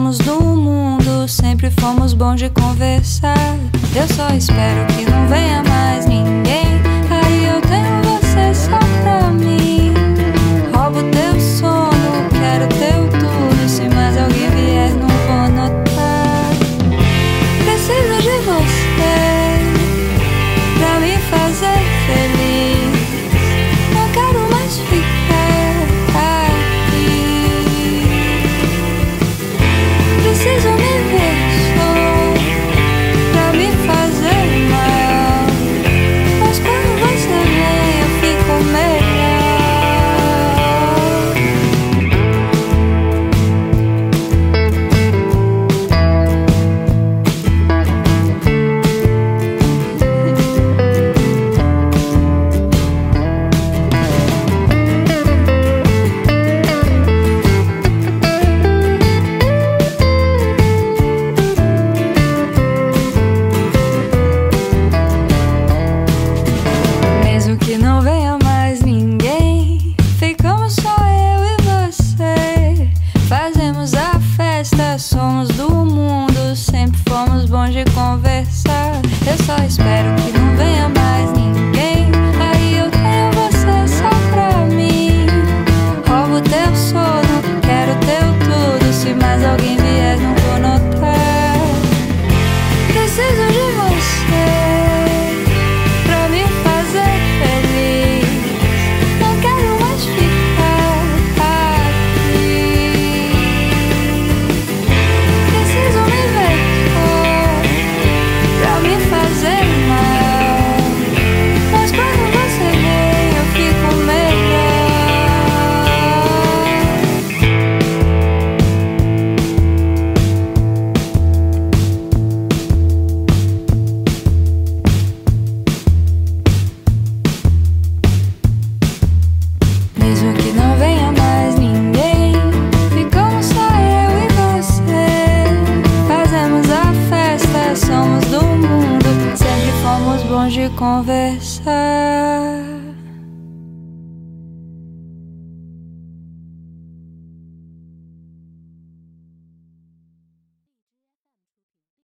somos do mundo, sempre fomos bons de conversar. Eu só espero que não Eu só espero que não venha mais ninguém. Aí eu tenho você só pra mim. Roubo teu sono, quero teu tudo. Se mais alguém quand je converse.